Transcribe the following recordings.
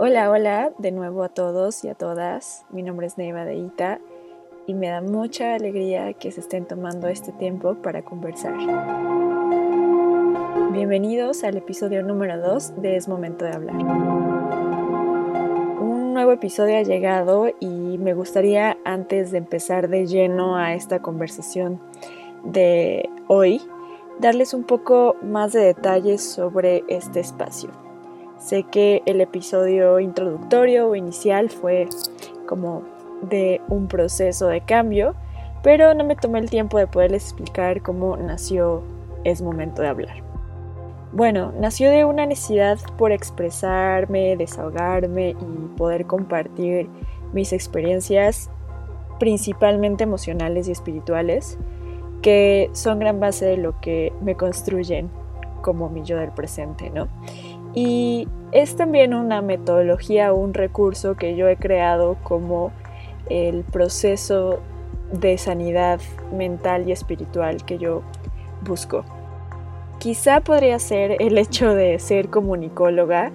Hola, hola de nuevo a todos y a todas. Mi nombre es Neiva de Ita y me da mucha alegría que se estén tomando este tiempo para conversar. Bienvenidos al episodio número 2 de Es Momento de Hablar. Un nuevo episodio ha llegado y me gustaría antes de empezar de lleno a esta conversación de hoy, darles un poco más de detalles sobre este espacio Sé que el episodio introductorio o inicial fue como de un proceso de cambio, pero no me tomé el tiempo de poderles explicar cómo nació Es Momento de Hablar. Bueno, nació de una necesidad por expresarme, desahogarme y poder compartir mis experiencias principalmente emocionales y espirituales, que son gran base de lo que me construyen como mi yo del presente, ¿no? Y es también una metodología un recurso que yo he creado como el proceso de sanidad mental y espiritual que yo busco. Quizá podría ser el hecho de ser comunicóloga,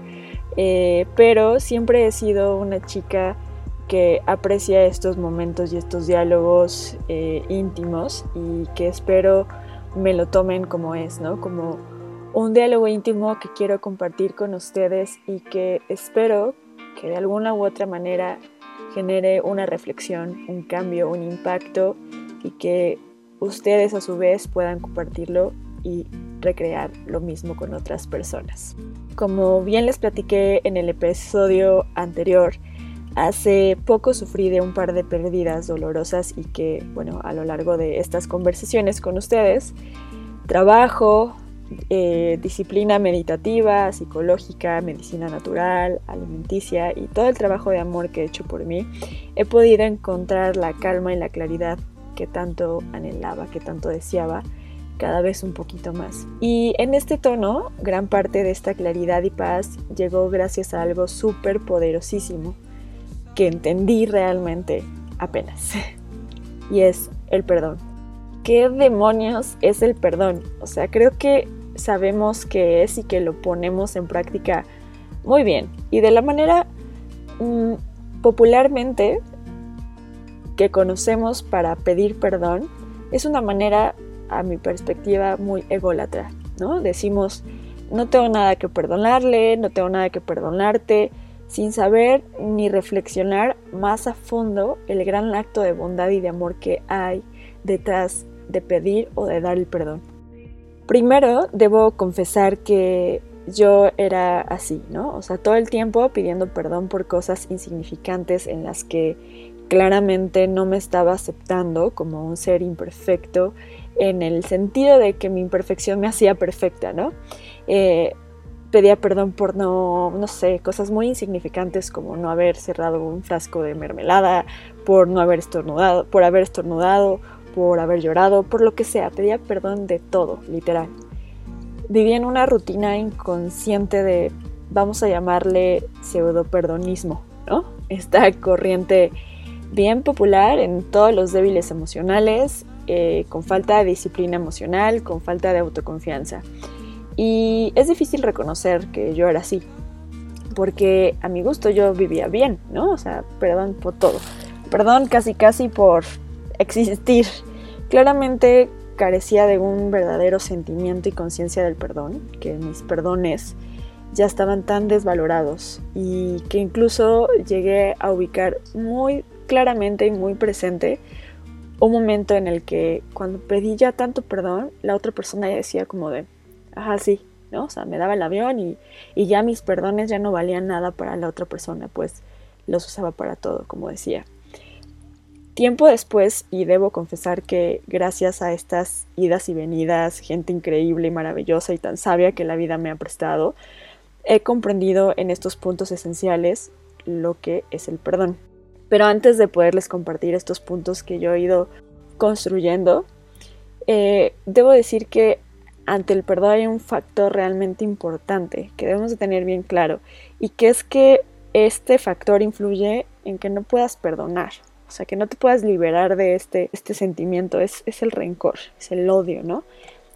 eh, pero siempre he sido una chica que aprecia estos momentos y estos diálogos eh, íntimos y que espero me lo tomen como es, ¿no? Como un diálogo íntimo que quiero compartir con ustedes y que espero que de alguna u otra manera genere una reflexión, un cambio, un impacto y que ustedes a su vez puedan compartirlo y recrear lo mismo con otras personas. Como bien les platiqué en el episodio anterior, hace poco sufrí de un par de pérdidas dolorosas y que, bueno, a lo largo de estas conversaciones con ustedes, trabajo, eh, disciplina meditativa, psicológica, medicina natural, alimenticia y todo el trabajo de amor que he hecho por mí, he podido encontrar la calma y la claridad que tanto anhelaba, que tanto deseaba, cada vez un poquito más. Y en este tono, gran parte de esta claridad y paz llegó gracias a algo súper poderosísimo que entendí realmente apenas. y es el perdón. ¿Qué demonios es el perdón? O sea, creo que sabemos qué es y que lo ponemos en práctica muy bien. Y de la manera mm, popularmente que conocemos para pedir perdón, es una manera, a mi perspectiva, muy ególatra, ¿no? Decimos, no tengo nada que perdonarle, no tengo nada que perdonarte, sin saber ni reflexionar más a fondo el gran acto de bondad y de amor que hay detrás de pedir o de dar el perdón. Primero, debo confesar que yo era así, ¿no? O sea, todo el tiempo pidiendo perdón por cosas insignificantes en las que claramente no me estaba aceptando como un ser imperfecto, en el sentido de que mi imperfección me hacía perfecta, ¿no? Eh, pedía perdón por no, no sé, cosas muy insignificantes como no haber cerrado un frasco de mermelada, por no haber estornudado, por haber estornudado por haber llorado, por lo que sea, pedía perdón de todo, literal. Vivía en una rutina inconsciente de, vamos a llamarle pseudo perdonismo, ¿no? Esta corriente bien popular en todos los débiles emocionales, eh, con falta de disciplina emocional, con falta de autoconfianza. Y es difícil reconocer que yo era así, porque a mi gusto yo vivía bien, ¿no? O sea, perdón por todo. Perdón casi casi por existir. Claramente carecía de un verdadero sentimiento y conciencia del perdón, que mis perdones ya estaban tan desvalorados y que incluso llegué a ubicar muy claramente y muy presente un momento en el que cuando pedí ya tanto perdón, la otra persona decía como de, ajá, sí, ¿no? O sea, me daba el avión y, y ya mis perdones ya no valían nada para la otra persona, pues los usaba para todo, como decía. Tiempo después, y debo confesar que gracias a estas idas y venidas, gente increíble y maravillosa y tan sabia que la vida me ha prestado, he comprendido en estos puntos esenciales lo que es el perdón. Pero antes de poderles compartir estos puntos que yo he ido construyendo, eh, debo decir que ante el perdón hay un factor realmente importante que debemos de tener bien claro y que es que este factor influye en que no puedas perdonar. O sea, que no te puedas liberar de este, este sentimiento, es, es el rencor, es el odio, ¿no?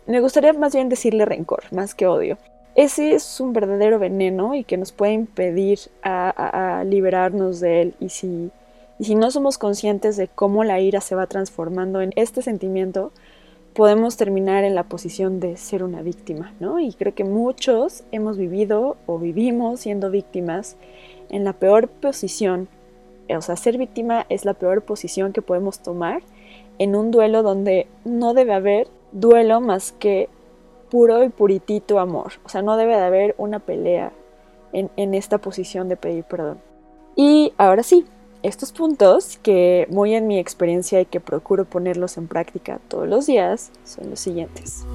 me gustaría más bien decirle rencor, más que odio. Ese es un verdadero veneno y que nos puede impedir a, liberarnos de él. Y si, y si no somos conscientes de cómo la ira se va transformando en este sentimiento, podemos terminar en la posición de ser una víctima, ¿no? Y creo que muchos hemos vivido o vivimos siendo víctimas en la peor posición. O sea, ser víctima es la peor posición que podemos tomar en un duelo donde no debe haber duelo más que puro y puritito amor. O sea, no debe de haber una pelea en, en esta posición de pedir perdón. Y ahora sí, estos puntos, que muy en mi experiencia y que procuro ponerlos en práctica todos los días, son los siguientes.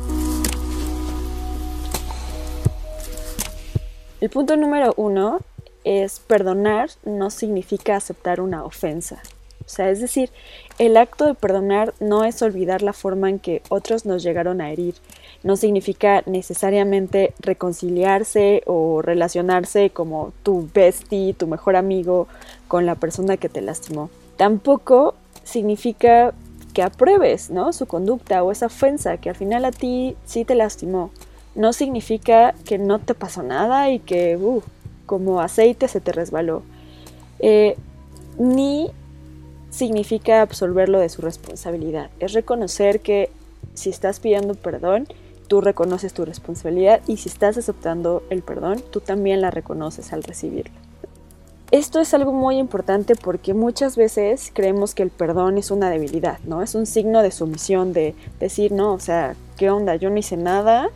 El punto número uno es perdonar no significa aceptar una ofensa. O sea, es decir, el acto de perdonar no es olvidar la forma en que otros nos llegaron a herir, no significa necesariamente reconciliarse o relacionarse como tu bestie, tu mejor amigo con la persona que te lastimó. Tampoco significa que apruebes, ¿no? Su conducta o esa ofensa que al final a ti sí te lastimó. No significa que no te pasó nada y que, uh, como aceite se te resbaló. Eh, ni significa absolverlo de su responsabilidad. Es reconocer que si estás pidiendo perdón, tú reconoces tu responsabilidad y si estás aceptando el perdón, tú también la reconoces al recibirlo. Esto es algo muy importante porque muchas veces creemos que el perdón es una debilidad, ¿no? Es un signo de sumisión, de decir, no, o sea, ¿qué onda? Yo no hice nada,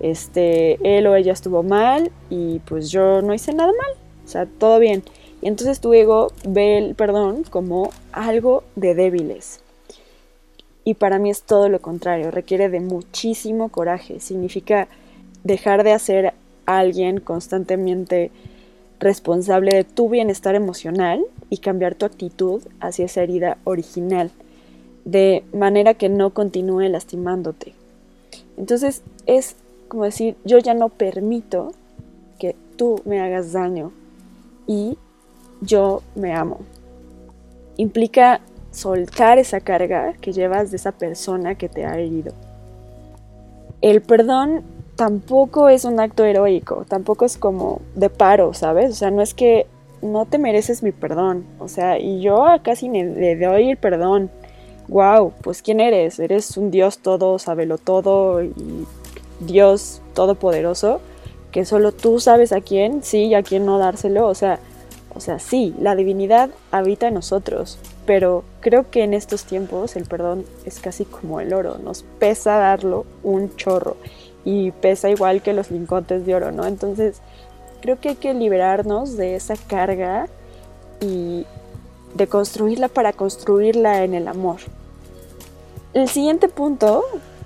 este, él o ella estuvo mal y pues yo no hice nada mal, o sea, todo bien. Y entonces tu ego ve el perdón como algo de débiles, y para mí es todo lo contrario, requiere de muchísimo coraje, significa dejar de hacer a alguien constantemente responsable de tu bienestar emocional y cambiar tu actitud hacia esa herida original, de manera que no continúe lastimándote. Entonces es como decir, yo ya no permito que tú me hagas daño y yo me amo. Implica soltar esa carga que llevas de esa persona que te ha herido. El perdón tampoco es un acto heroico, tampoco es como de paro, ¿sabes? O sea, no es que no te mereces mi perdón, o sea, y yo casi le doy el perdón. Wow, pues ¿quién eres? Eres un Dios todo, sabelo todo y Dios todopoderoso, que solo tú sabes a quién sí y a quién no dárselo, o sea, o sea, sí, la divinidad habita en nosotros, pero creo que en estos tiempos el perdón es casi como el oro, nos pesa darlo un chorro y pesa igual que los lingotes de oro, ¿no? Entonces, creo que hay que liberarnos de esa carga y de construirla para construirla en el amor. El siguiente punto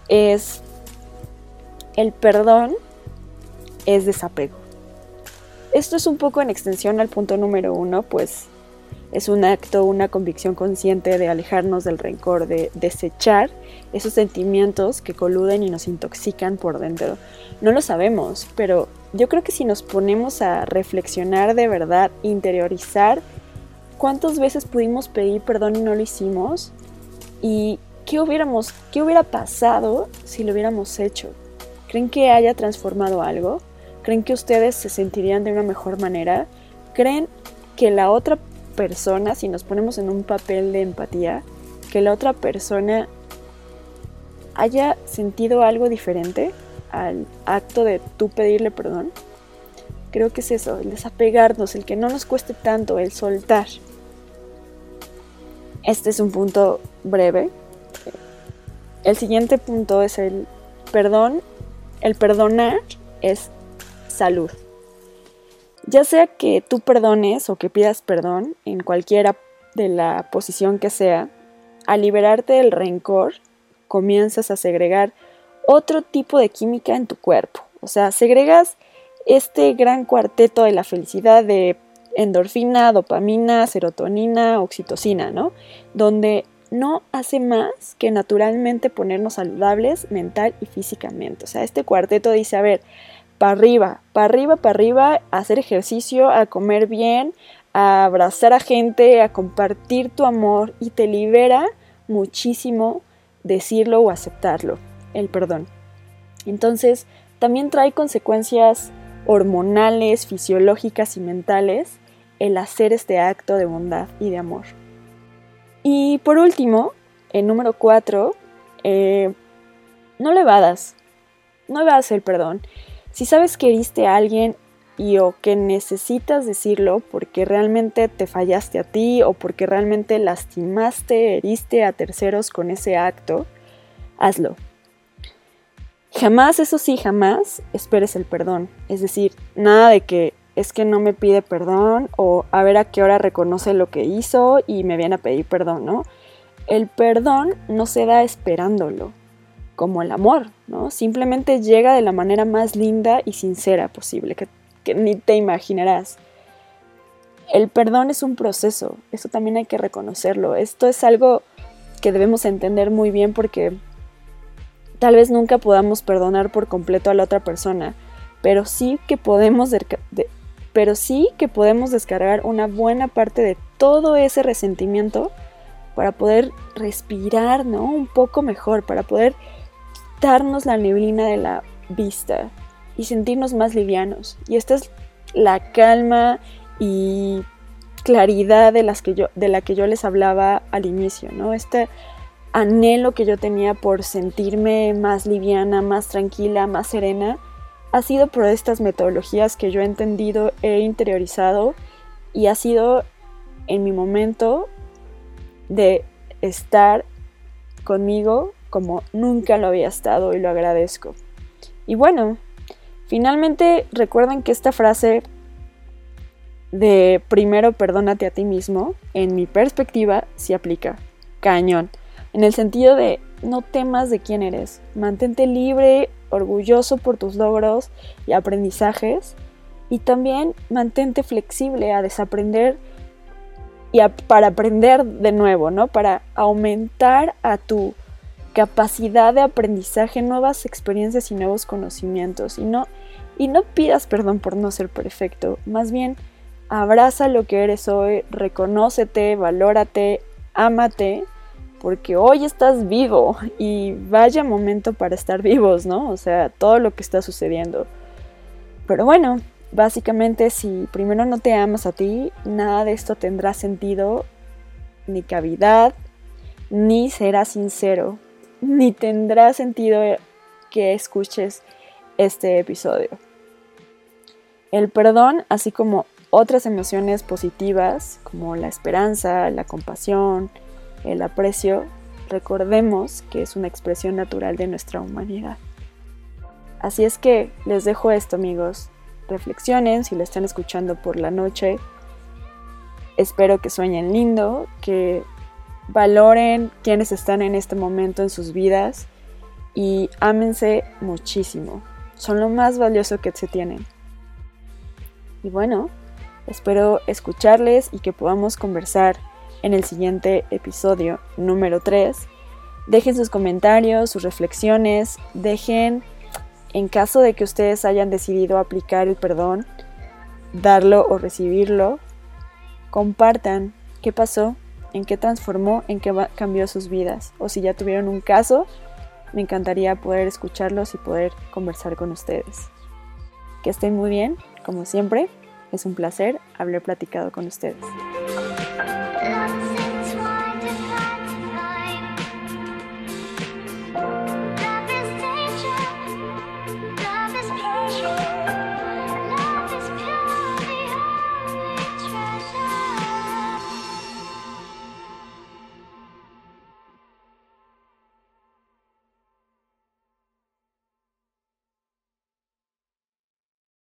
es el perdón es desapego. Esto es un poco en extensión al punto número uno, pues es un acto, una convicción consciente de alejarnos del rencor, de desechar esos sentimientos que coluden y nos intoxican por dentro. No lo sabemos, pero yo creo que si nos ponemos a reflexionar de verdad, interiorizar cuántas veces pudimos pedir perdón y no lo hicimos y qué hubiéramos, qué hubiera pasado si lo hubiéramos hecho. ¿Creen que haya transformado algo? ¿Creen que ustedes se sentirían de una mejor manera? ¿Creen que la otra persona, si nos ponemos en un papel de empatía, que la otra persona haya sentido algo diferente al acto de tú pedirle perdón? Creo que es eso, el desapegarnos, el que no nos cueste tanto, el soltar. Este es un punto breve. El siguiente punto es el perdón. El perdonar es salud. Ya sea que tú perdones o que pidas perdón, en cualquiera de la posición que sea, al liberarte del rencor, comienzas a segregar otro tipo de química en tu cuerpo. O sea, segregas este gran cuarteto de la felicidad de endorfina, dopamina, serotonina, oxitocina, ¿no? Donde no hace más que naturalmente ponernos saludables mental y físicamente. O sea, este cuarteto dice, a ver, para arriba, para arriba, para arriba, hacer ejercicio, a comer bien, a abrazar a gente, a compartir tu amor y te libera muchísimo decirlo o aceptarlo, el perdón. Entonces, también trae consecuencias hormonales, fisiológicas y mentales el hacer este acto de bondad y de amor. Y por último, el número cuatro, eh, no le evadas, no evades el perdón. Si sabes que heriste a alguien y o que necesitas decirlo porque realmente te fallaste a ti o porque realmente lastimaste, heriste a terceros con ese acto, hazlo. Jamás, eso sí, jamás esperes el perdón. Es decir, nada de que es que no me pide perdón o a ver a qué hora reconoce lo que hizo y me viene a pedir perdón, ¿no? El perdón no se da esperándolo, como el amor, ¿no? Simplemente llega de la manera más linda y sincera posible, que, ni te imaginarás. El perdón es un proceso, eso también hay que reconocerlo. Esto es algo que debemos entender muy bien porque Tal vez nunca podamos perdonar por completo a la otra persona, pero sí que podemos pero sí que podemos descargar una buena parte de todo ese resentimiento para poder respirar, ¿no? Un poco mejor, para poder quitarnos la neblina de la vista y sentirnos más livianos. Y esta es la calma y claridad de, las que yo, de la que yo les hablaba al inicio, ¿no? Esta anhelo que yo tenía por sentirme más liviana, más tranquila, más serena, ha sido por estas metodologías que yo he entendido, he interiorizado y ha sido en mi momento de estar conmigo como nunca lo había estado y lo agradezco. Y bueno, finalmente recuerden que esta frase de primero perdónate a ti mismo, en mi perspectiva, se aplica. Cañón en el sentido de no temas de quién eres, mantente libre, orgulloso por tus logros y aprendizajes y también mantente flexible a desaprender y para aprender de nuevo, ¿no? Para aumentar a tu capacidad de aprendizaje, nuevas experiencias y nuevos conocimientos. Y no, y no pidas perdón por no ser perfecto, más bien abraza lo que eres hoy, reconócete, valórate, ámate porque hoy estás vivo y vaya momento para estar vivos, ¿no? O sea, todo lo que está sucediendo. Pero bueno, básicamente si primero no te amas a ti, nada de esto tendrá sentido, ni cavidad, ni será sincero, ni tendrá sentido que escuches este episodio. El perdón, así como otras emociones positivas como la esperanza, la compasión, el aprecio, recordemos que es una expresión natural de nuestra humanidad. Así es que les dejo esto amigos, reflexionen si lo están escuchando por la noche, espero que sueñen lindo, que valoren quienes están en este momento en sus vidas y ámense muchísimo, son lo más valioso que se tienen. Y bueno, espero escucharles y que podamos conversar en el siguiente episodio número 3. Dejen sus comentarios, sus reflexiones, dejen, en caso de que ustedes hayan decidido aplicar el perdón, darlo o recibirlo, compartan qué pasó, en qué transformó, en qué cambió sus vidas. O si ya tuvieron un caso, me encantaría poder escucharlos y poder conversar con ustedes. Que estén muy bien, como siempre, es un placer haber platicado con ustedes.